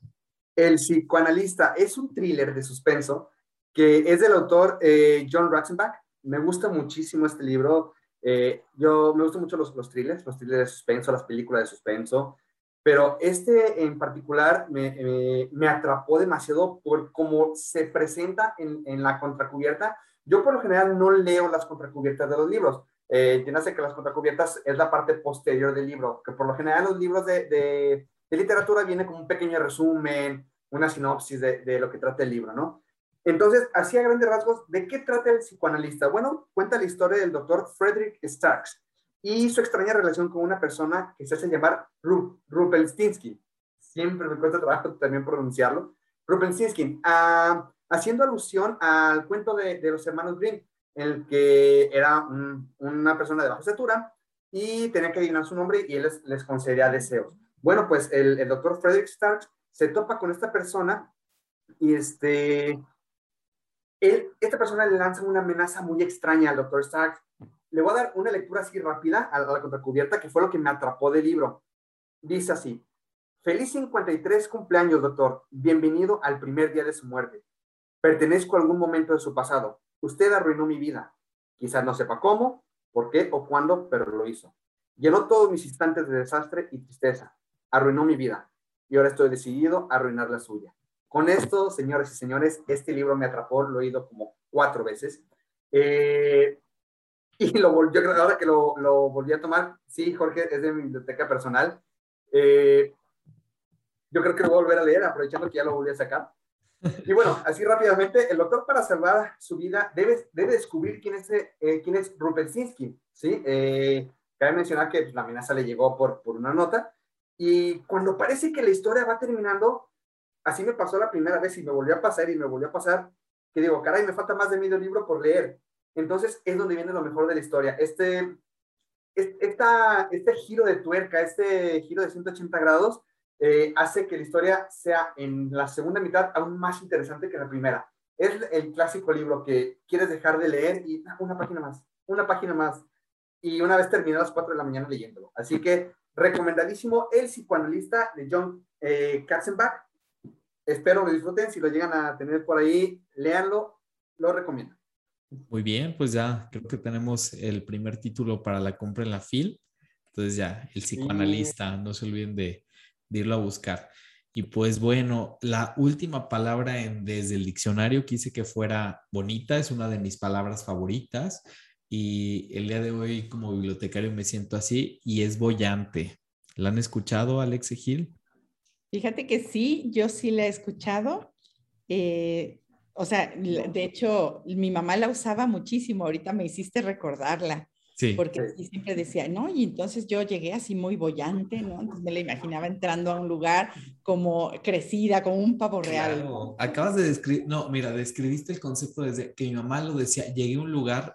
El psicoanalista es un thriller de suspenso que es del autor eh, John Ratzenbach. Me gusta muchísimo este libro. Eh, yo me gustan mucho los, los thrillers, los thrillers de suspenso, las películas de suspenso, pero este en particular me, me, atrapó demasiado por cómo se presenta en, en, la contracubierta. Yo por lo general no leo las contracubiertas de los libros. Eh, que las contracubiertas es la parte posterior del libro, que por lo general los libros de literatura viene como un pequeño resumen, una sinopsis de, de lo que trata el libro, ¿no? Entonces, así a grandes rasgos, ¿de qué trata el psicoanalista? Bueno, cuenta la historia del doctor Frederick Starks y su extraña relación con una persona que se hace llamar Rupelstinsky. Siempre me cuesta trabajo también pronunciarlo. Rupelstinsky, ah, haciendo alusión al cuento de, los hermanos Grimm, el que era una persona de baja estatura y tenía que adivinar su nombre y él les, concedía deseos. Bueno, pues el, doctor Frederick Starks se topa con esta persona y este esta persona le lanza una amenaza muy extraña al doctor Stark. Le voy a dar una lectura así rápida a la contracubierta, que fue lo que me atrapó del libro. Dice así, feliz 53 cumpleaños, doctor. Bienvenido al primer día de su muerte. Pertenezco a algún momento de su pasado. Usted arruinó mi vida. Quizás no sepa cómo, por qué o cuándo, pero lo hizo. Llenó todos mis instantes de desastre y tristeza. Arruinó mi vida. Y ahora estoy decidido a arruinar la suya. Con esto, señores y señores, este libro me atrapó, lo he oído como cuatro veces. Eh, y lo volvió, ahora que lo, lo, volví a tomar, sí, Jorge, es de mi biblioteca personal. Eh, yo creo que lo voy a volver a leer, aprovechando que ya lo volví a sacar. Y bueno, así rápidamente, el doctor para salvar su vida debe, debe descubrir quién es, eh, quién es Rupelsinski, ¿sí? Eh, cabe mencionar que la amenaza le llegó por, por una nota. Y cuando parece que la historia va terminando, así me pasó la primera vez y me volvió a pasar y me volvió a pasar, que digo, caray, me falta más de medio libro por leer. Entonces es donde viene lo mejor de la historia. Este, esta, este giro de tuerca, este giro de 180 grados, eh, hace que la historia sea en la segunda mitad aún más interesante que la primera. Es el clásico libro que quieres dejar de leer y ah, una página más, una página más. Y una vez terminé a las 4 de la mañana leyéndolo. Así que recomendadísimo El psicoanalista de John eh, Katzenbach espero lo disfruten. Si lo llegan a tener por ahí, léanlo, lo recomiendo. Muy bien, pues ya creo que tenemos el primer título para la compra en la FIL. Entonces ya, el psicoanalista, no se olviden de, irlo a buscar. Y pues bueno, la última palabra en, desde el diccionario quise que fuera bonita, es una de mis palabras favoritas. Y el día de hoy como bibliotecario me siento así y es bollante. ¿La han escuchado, Alex Gil? Fíjate que sí, yo sí la he escuchado. Eh, o sea, de hecho, mi mamá la usaba muchísimo. Ahorita me hiciste recordarla. Sí. Porque siempre decía, no, y entonces yo llegué así muy bollante, ¿no? Entonces me la imaginaba entrando a un lugar como crecida, como un pavo real. Claro. Acabas de describir, no, mira, describiste el concepto desde que mi mamá lo decía, llegué a un lugar,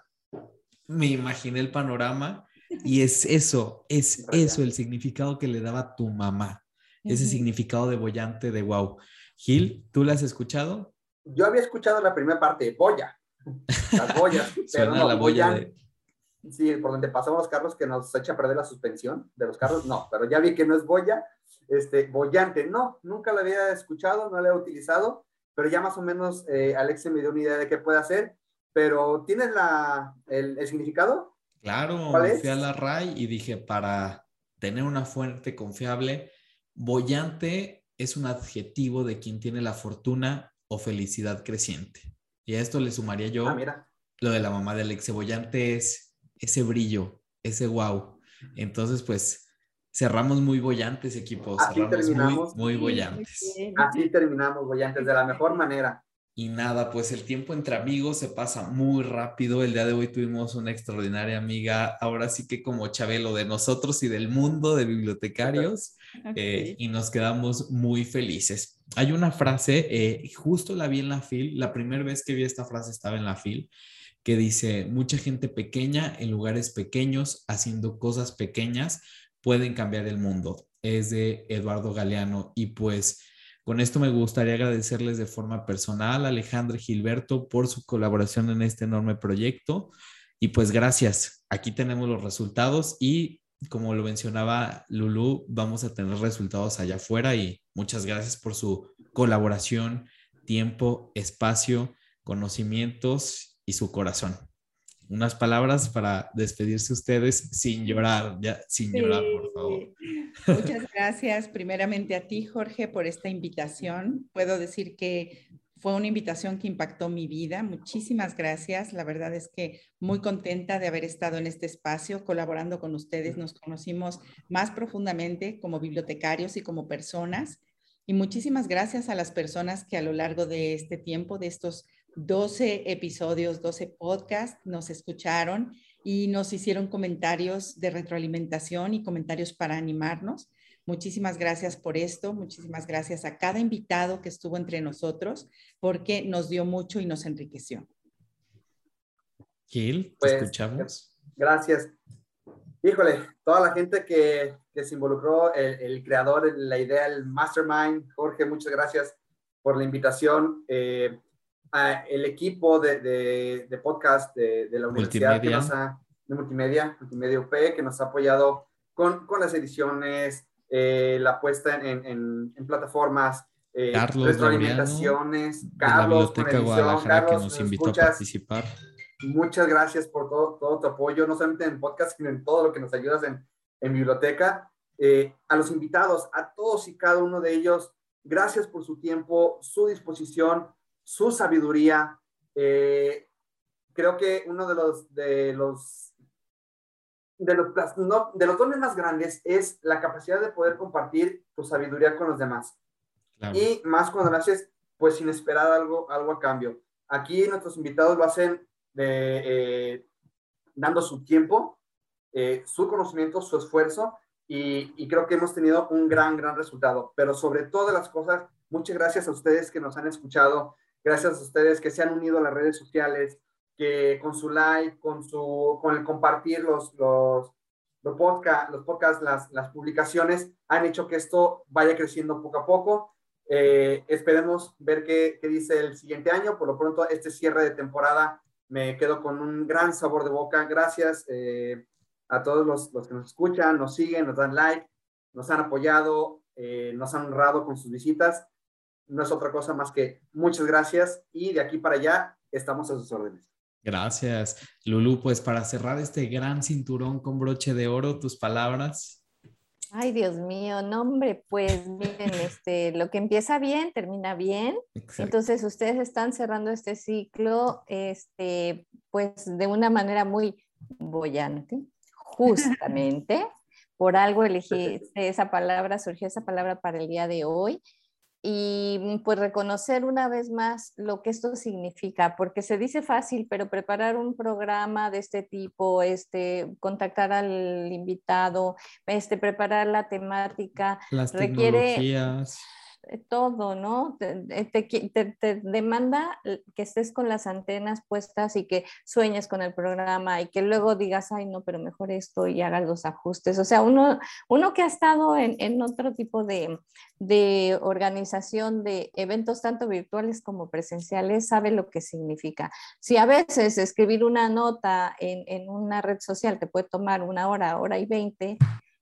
me imaginé el panorama y es eso, es eso el significado que le daba tu mamá ese significado de bollante de wow. Gil, ¿tú la has escuchado? Yo había escuchado la primera parte, boya, las boyas, pero no, la boya Sí, por donde pasamos los carros que nos echa a perder la suspensión de los carros, no, pero ya vi que no es boya, este, bollante, no, nunca la había escuchado, no la he utilizado, pero ya más o menos eh, Alex me dio una idea de qué puede hacer, pero ¿tienes la, el, significado? Claro, fui a la RAI y dije, para tener una fuente confiable, Bollante es un adjetivo de quien tiene la fortuna o felicidad creciente. Y a esto le sumaría yo ah, lo de la mamá de Alexe. Bollante es ese brillo, ese wow. Entonces, pues cerramos muy bollantes, equipos. Así cerramos terminamos. Muy, muy bollantes. Así terminamos bollantes de la mejor manera. Y nada, pues el tiempo entre amigos se pasa muy rápido. El día de hoy tuvimos una extraordinaria amiga, ahora sí que como Chabelo de nosotros y del mundo de bibliotecarios, eh, y nos quedamos muy felices. Hay una frase, eh, justo la vi en la FIL, la primera vez que vi esta frase estaba en la FIL, que dice, mucha gente pequeña en lugares pequeños, haciendo cosas pequeñas, pueden cambiar el mundo. Es de Eduardo Galeano y pues con esto me gustaría agradecerles de forma personal a Alejandro Gilberto por su colaboración en este enorme proyecto. Y pues gracias. Aquí tenemos los resultados y como lo mencionaba Lulu, vamos a tener resultados allá afuera y muchas gracias por su colaboración, tiempo, espacio, conocimientos y su corazón. Unas palabras para despedirse ustedes sin llorar, ya sin llorar, por favor. Muchas gracias primeramente a ti, Jorge, por esta invitación. Puedo decir que fue una invitación que impactó mi vida. Muchísimas gracias. La verdad es que muy contenta de haber estado en este espacio colaborando con ustedes. Nos conocimos más profundamente como bibliotecarios y como personas. Y muchísimas gracias a las personas que a lo largo de este tiempo, de estos 12 episodios, 12 podcasts, nos escucharon y nos hicieron comentarios de retroalimentación y comentarios para animarnos. Muchísimas gracias por esto, muchísimas gracias a cada invitado que estuvo entre nosotros porque nos dio mucho y nos enriqueció. Gil, te pues, escuchamos. Gracias. Híjole, toda la gente que, que se involucró, el, creador, la idea, el mastermind, Jorge, muchas gracias por la invitación. Eh, el equipo de, de, podcast de, de, la universidad que nos ha, de multimedia, multimedia UP, que nos ha apoyado con, con las ediciones, eh, la puesta en, en, en plataformas, eh, Carlos alimentaciones, Carlos, de la Biblioteca Guadalajara, que nos invitó a participar. Muchas gracias por todo, todo tu apoyo, no solamente en podcast, sino en todo lo que nos ayudas en, en biblioteca. Eh, a los invitados, a todos y cada uno de ellos, gracias por su tiempo, su disposición, su sabiduría. Eh, creo que uno de los, de los de los, no, de los dones más grandes es la capacidad de poder compartir tu sabiduría con los demás. Y más cuando lo haces, pues sin esperar algo, algo a cambio. Aquí nuestros invitados lo hacen de, eh, dando su tiempo, eh, su conocimiento, su esfuerzo, y, y, creo que hemos tenido un gran, gran resultado. Pero sobre todas las cosas, muchas gracias a ustedes que nos han escuchado, gracias a ustedes que se han unido a las redes sociales, que con su like, con, su, con el compartir los, los, los podcasts, los podcast, las, las publicaciones, han hecho que esto vaya creciendo poco a poco. Eh, esperemos ver qué, qué, dice el siguiente año. Por lo pronto, este cierre de temporada me quedo con un gran sabor de boca. Gracias eh, a todos los, los, que nos escuchan, nos siguen, nos dan like, nos han apoyado, eh, nos han honrado con sus visitas. No es otra cosa más que muchas gracias y de aquí para allá estamos a sus órdenes. Gracias, Lulu. Pues para cerrar este gran cinturón con broche de oro, tus palabras. Ay, Dios mío, no, hombre, pues miren, este, lo que empieza bien, termina bien. Entonces, ustedes están cerrando este ciclo, este, pues de una manera muy bollante, justamente. Por algo elegí esa palabra, surgió esa palabra para el día de hoy y mm, pues reconocer una vez más lo que esto significa, porque se dice fácil, pero preparar un programa de este tipo, este, contactar al invitado, este, preparar la temática, Las requiere eh, todo, ¿no? Eh, te, te, demanda que estés con las antenas puestas y que sueñes con el programa y que luego digas, ay, no, pero mejor esto y hagas los ajustes. O sea, uno, uno que ha estado en, en otro tipo de, de, organización de eventos tanto virtuales como presenciales sabe lo que significa. Si a veces escribir una nota en, en una red social te puede tomar una hora, hora y veinte,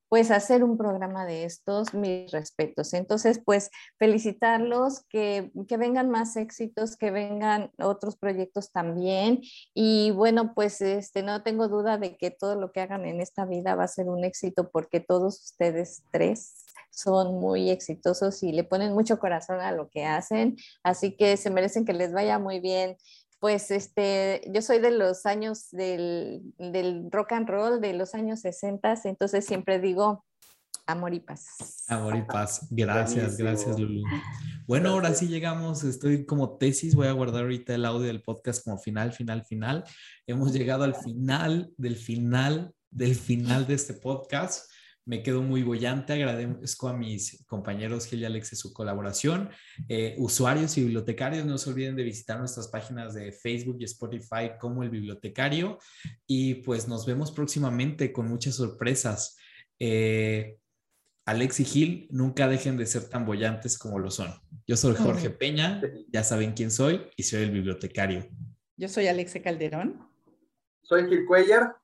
pues hacer un programa de estos, mis respetos. Entonces, pues felicitarlos, que, que, vengan más éxitos, que vengan otros proyectos también. Y bueno, pues este, no tengo duda de que todo lo que hagan en esta vida va a ser un éxito porque todos ustedes tres son muy exitosos y le ponen mucho corazón a lo que hacen. Así que se merecen que les vaya muy bien pues este, yo soy de los años del, del, rock and roll, de los años 60, entonces siempre digo amor y paz. Amor y paz. Gracias, gracias Lulu. Bueno, ahora sí llegamos, estoy como tesis, voy a guardar ahorita el audio del podcast como final, final, final. Hemos llegado al final del final del final de este podcast. Me quedo muy bollante. Agradezco a mis compañeros Gil y Alex su colaboración. Eh, usuarios y bibliotecarios, no se olviden de visitar nuestras páginas de Facebook y Spotify como el bibliotecario. Y pues nos vemos próximamente con muchas sorpresas. Eh, Alex y Gil, nunca dejen de ser tan bollantes como lo son. Yo soy Jorge Peña, ya saben quién soy y soy el bibliotecario. Yo soy Alexe Calderón. Soy Gil Cuellar.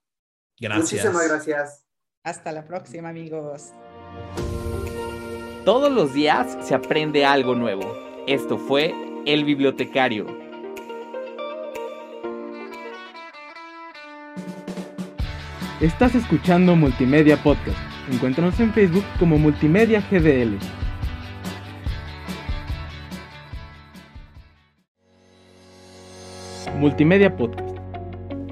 Gracias. Muchísimas gracias. Hasta la próxima, amigos. Todos los días se aprende algo nuevo. Esto fue El Bibliotecario. Estás escuchando Multimedia Podcast. Encuéntranos en Facebook como Multimedia GDL. Multimedia Podcast